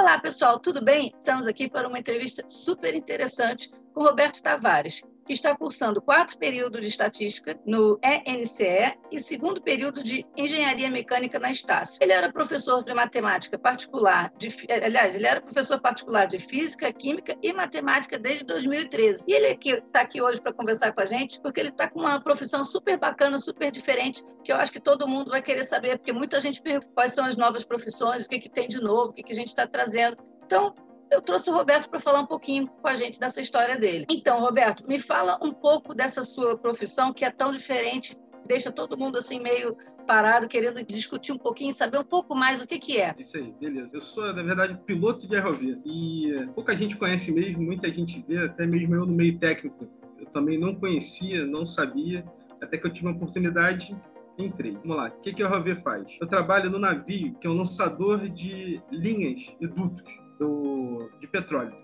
Olá, pessoal, tudo bem? Estamos aqui para uma entrevista super interessante com Roberto Tavares, que está cursando quatro períodos de estatística no ENCE e segundo período de engenharia mecânica na Estácio. Ele era professor de matemática particular, de, aliás, ele era professor particular de física, química e matemática desde 2013. E ele está aqui hoje para conversar com a gente, porque ele está com uma profissão super bacana, super diferente, que eu acho que todo mundo vai querer saber, porque muita gente pergunta quais são as novas profissões, o que, que tem de novo, o que, que a gente está trazendo. Então, eu trouxe o Roberto para falar um pouquinho com a gente dessa história dele. Então, Roberto, me fala um pouco dessa sua profissão que é tão diferente, deixa todo mundo assim meio parado, querendo discutir um pouquinho, saber um pouco mais o que, que é. Isso aí, beleza. Eu sou, na verdade, piloto de aerovia. E pouca gente conhece mesmo, muita gente vê, até mesmo eu no meio técnico. Eu também não conhecia, não sabia, até que eu tive uma oportunidade entrei. Vamos lá, o que, que a aerovia faz? Eu trabalho no navio, que é um lançador de linhas e dutos do, de petróleo.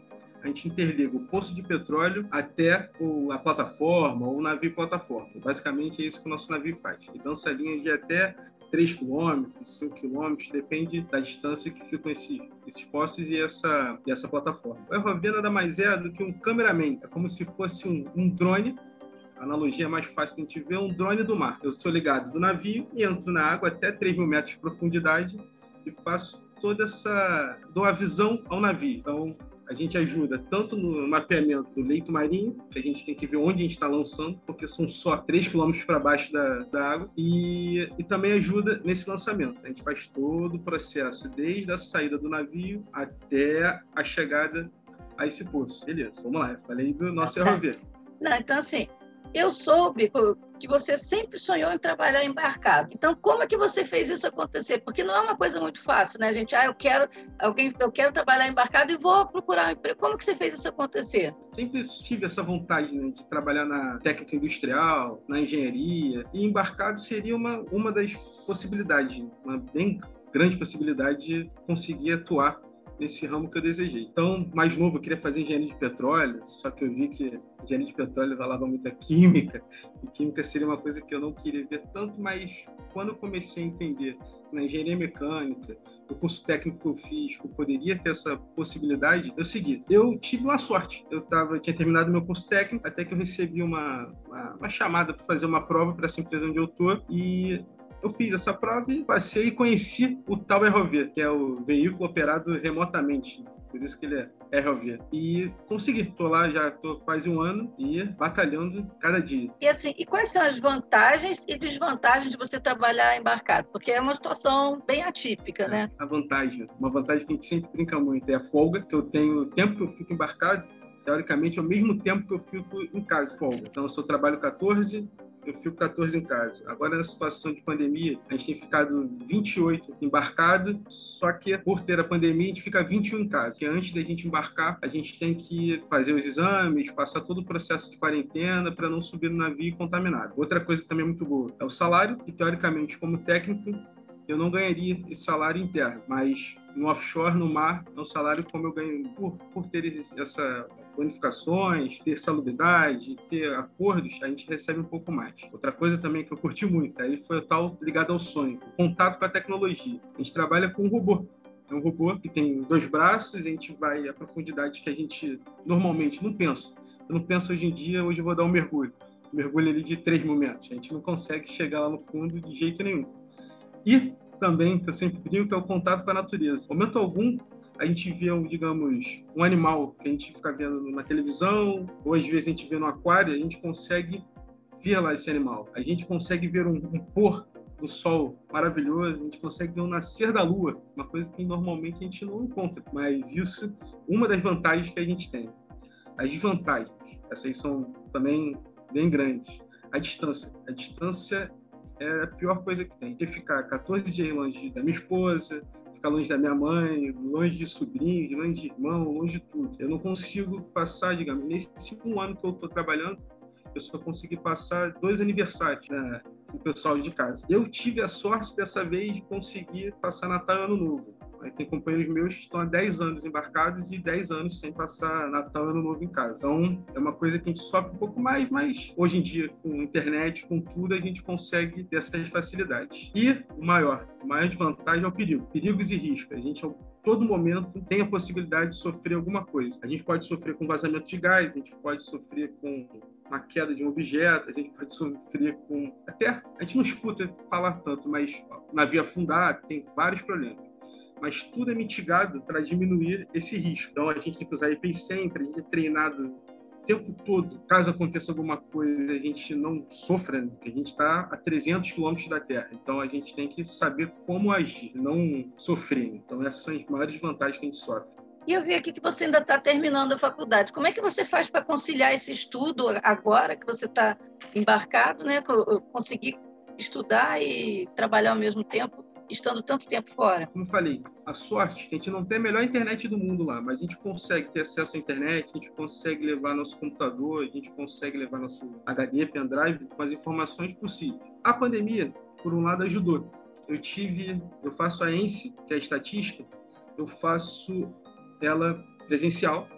A gente interliga o poço de petróleo até o, a plataforma ou o navio plataforma. Basicamente é isso que o nosso navio faz. Ele dança linhas de até 3 km, 5 km, depende da distância que ficam esses, esses postos e essa, e essa plataforma. O aerovia nada mais é do que um cameraman, é como se fosse um, um drone a analogia mais fácil de a gente ver um drone do mar. Eu estou ligado do navio e entro na água até 3 mil metros de profundidade e faço toda essa. dou a visão ao navio. Então, a gente ajuda tanto no mapeamento do leito marinho, que a gente tem que ver onde a gente está lançando, porque são só 3 km para baixo da, da água, e, e também ajuda nesse lançamento. A gente faz todo o processo, desde a saída do navio até a chegada a esse poço. Beleza, vamos lá, falei do nosso tá. ferroviário. Não, então assim, eu soube que você sempre sonhou em trabalhar embarcado. Então, como é que você fez isso acontecer? Porque não é uma coisa muito fácil, né, gente? Ah, eu quero alguém, eu quero trabalhar embarcado e vou procurar um emprego. Como que você fez isso acontecer? Sempre tive essa vontade né, de trabalhar na técnica industrial, na engenharia, e embarcado seria uma uma das possibilidades, uma bem grande possibilidade de conseguir atuar nesse ramo que eu desejei. Então, mais novo, eu queria fazer engenharia de petróleo, só que eu vi que engenharia de petróleo falava muita química, e química seria uma coisa que eu não queria ver tanto, mas quando eu comecei a entender na engenharia mecânica, o curso técnico que eu fiz, que eu poderia ter essa possibilidade, eu segui. Eu tive uma sorte. Eu tava, tinha terminado meu curso técnico, até que eu recebi uma, uma, uma chamada para fazer uma prova para essa empresa onde eu tô, e eu fiz essa prova e passei e conheci o tal ROV, que é o veículo operado remotamente. Por isso que ele é ROV. E consegui. Tô lá já tô quase um ano e batalhando cada dia. E assim, e quais são as vantagens e desvantagens de você trabalhar embarcado? Porque é uma situação bem atípica, é, né? A vantagem, uma vantagem que a gente sempre brinca muito é a folga, que eu tenho o tempo que eu fico embarcado, teoricamente, é o mesmo tempo que eu fico em casa, folga. Então, se eu trabalho 14, eu fico 14 em casa. Agora, na situação de pandemia, a gente tem ficado 28 embarcado, só que por ter a pandemia, a gente fica 21 em casa. Que antes da gente embarcar, a gente tem que fazer os exames, passar todo o processo de quarentena para não subir no navio contaminado. Outra coisa também muito boa é o salário, que teoricamente, como técnico, eu não ganharia esse salário interno, mas no offshore, no mar, é um salário como eu ganho por, por ter essa bonificações, ter salubridade, ter acordos, a gente recebe um pouco mais. Outra coisa também que eu curti muito, aí foi o tal ligado ao sonho, contato com a tecnologia. A gente trabalha com um robô. É um robô que tem dois braços, a gente vai a profundidade que a gente normalmente não pensa. Eu não penso hoje em dia, hoje eu vou dar um mergulho. Mergulho ali de 3 mil metros. A gente não consegue chegar lá no fundo de jeito nenhum. E também, que eu sempre digo, que é o contato com a natureza. Momento algum, a gente vê, digamos, um animal que a gente fica vendo na televisão, ou às vezes a gente vê no aquário, a gente consegue ver lá esse animal. A gente consegue ver um, um pôr do sol maravilhoso, a gente consegue ver um nascer da lua, uma coisa que normalmente a gente não encontra. Mas isso, uma das vantagens que a gente tem. As desvantagens, essas são também bem grandes. A distância. A distância é a pior coisa que tem. Ter ficar 14 dias longe da minha esposa, ficar longe da minha mãe, longe de sobrinho, longe de irmão, longe de tudo. Eu não consigo passar, digamos, nesse um ano que eu estou trabalhando, eu só consegui passar dois aniversários né, com o pessoal de casa. Eu tive a sorte dessa vez de conseguir passar Natal e Ano Novo. Tem companheiros meus que estão há 10 anos embarcados e 10 anos sem passar Natal e Ano Novo em casa. Então, é uma coisa que a gente sofre um pouco mais, mas hoje em dia, com internet, com tudo, a gente consegue ter essas facilidades. E o maior, a maior desvantagem é o perigo. Perigos e riscos. A gente todo momento tem a possibilidade de sofrer alguma coisa. A gente pode sofrer com vazamento de gás, a gente pode sofrer com uma queda de um objeto, a gente pode sofrer com. Até a gente não escuta falar tanto, mas navio afundado, tem vários problemas. Mas tudo é mitigado para diminuir esse risco. Então a gente tem que usar EPI sempre, a gente é treinado o tempo todo, caso aconteça alguma coisa, a gente não sofra, né? a gente está a 300 quilômetros da Terra. Então a gente tem que saber como agir, não sofrer. Então essas são as maiores vantagens que a gente sofre. E eu vi aqui que você ainda está terminando a faculdade. Como é que você faz para conciliar esse estudo agora que você está embarcado, né? Conseguir estudar e trabalhar ao mesmo tempo, estando tanto tempo fora? Como falei, a sorte é que a gente não tem a melhor internet do mundo lá, mas a gente consegue ter acesso à internet, a gente consegue levar nosso computador, a gente consegue levar nosso HD, pendrive com as informações possíveis. A pandemia, por um lado, ajudou. Eu tive, eu faço a ENSE, que é a estatística, eu faço ela presencial.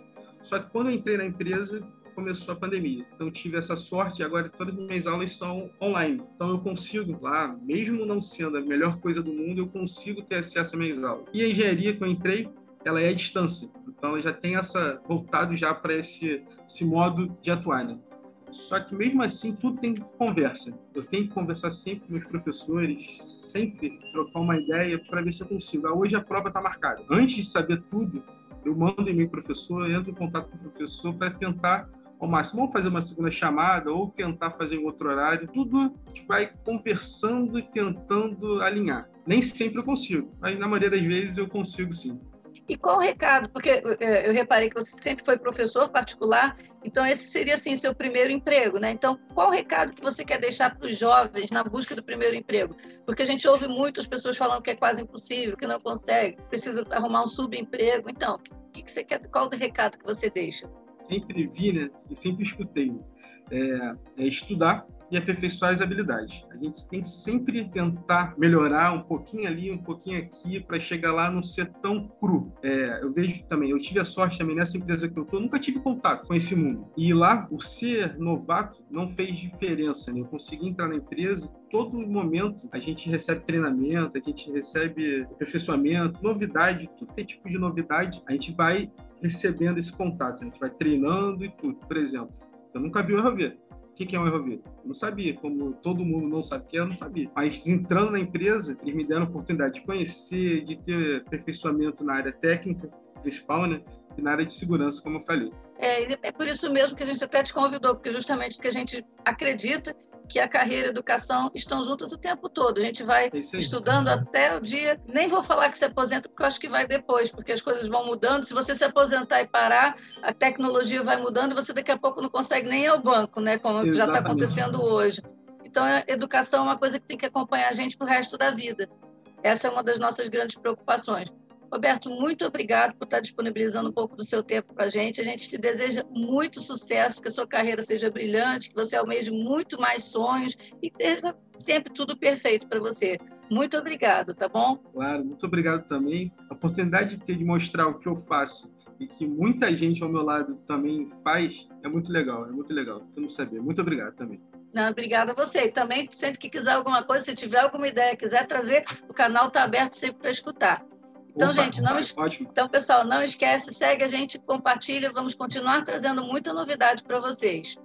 Só que quando eu entrei na empresa, começou a pandemia. Então tive essa sorte e agora todas as minhas aulas são online. Então eu consigo lá, mesmo não sendo a melhor coisa do mundo, eu consigo ter acesso às minhas aulas. E a engenharia que eu entrei, ela é à distância. Então já tem essa voltado já para esse, esse modo de atuar, né? Só que mesmo assim tudo tem conversa. Eu tenho que conversar sempre com meus professores, sempre trocar uma ideia para ver se eu consigo. Ah, hoje a prova está marcada. Antes de saber tudo, eu mando e-mail professor, entro em contato com o professor para tentar ao máximo, ou fazer uma segunda chamada, ou tentar fazer em outro horário. Tudo gente vai conversando e tentando alinhar. Nem sempre eu consigo, mas na maioria das vezes eu consigo sim. E qual o recado? Porque é, eu reparei que você sempre foi professor particular, então esse seria assim seu primeiro emprego, né? Então, qual o recado que você quer deixar para os jovens na busca do primeiro emprego? Porque a gente ouve muitas pessoas falando que é quase impossível, que não consegue, precisa arrumar um subemprego. Então, o que você quer? Qual o recado que você deixa? Sempre vi, né? E sempre escutei. É, é estudar e aperfeiçoar as habilidades. A gente tem que sempre tentar melhorar um pouquinho ali, um pouquinho aqui, para chegar lá não ser tão cru. É, eu vejo também, eu tive a sorte também nessa empresa que eu estou, nunca tive contato com esse mundo. E lá, o ser novato não fez diferença, né? Eu consegui entrar na empresa, todo momento a gente recebe treinamento, a gente recebe aperfeiçoamento, novidade, tudo que é tipo de novidade, a gente vai recebendo esse contato, a gente vai treinando e tudo. Por exemplo, eu nunca vi o RV o que é um erro Eu não sabia, como todo mundo não sabe o que é, eu não sabia. Mas entrando na empresa, eles me deram a oportunidade de conhecer, de ter aperfeiçoamento na área técnica principal, né? E na área de segurança, como eu falei. É, é por isso mesmo que a gente até te convidou, porque justamente porque a gente acredita que a carreira e a educação estão juntas o tempo todo. A gente vai é estudando até o dia. Nem vou falar que se aposenta, porque eu acho que vai depois, porque as coisas vão mudando. Se você se aposentar e parar, a tecnologia vai mudando e você daqui a pouco não consegue nem ir ao banco, né? Como Exatamente. já está acontecendo hoje. Então, a educação é uma coisa que tem que acompanhar a gente para o resto da vida. Essa é uma das nossas grandes preocupações. Roberto, muito obrigado por estar disponibilizando um pouco do seu tempo para a gente. A gente te deseja muito sucesso, que a sua carreira seja brilhante, que você almeje muito mais sonhos e que esteja sempre tudo perfeito para você. Muito obrigado, tá bom? Claro, muito obrigado também. A oportunidade de ter de mostrar o que eu faço e que muita gente ao meu lado também faz é muito legal, é muito legal. Eu não sabia. Muito obrigado também. Não, obrigada a você. E também, sempre que quiser alguma coisa, se tiver alguma ideia, quiser trazer, o canal está aberto sempre para escutar. Então, Opa, gente, não es... então, pessoal, não esquece, segue a gente, compartilha, vamos continuar trazendo muita novidade para vocês.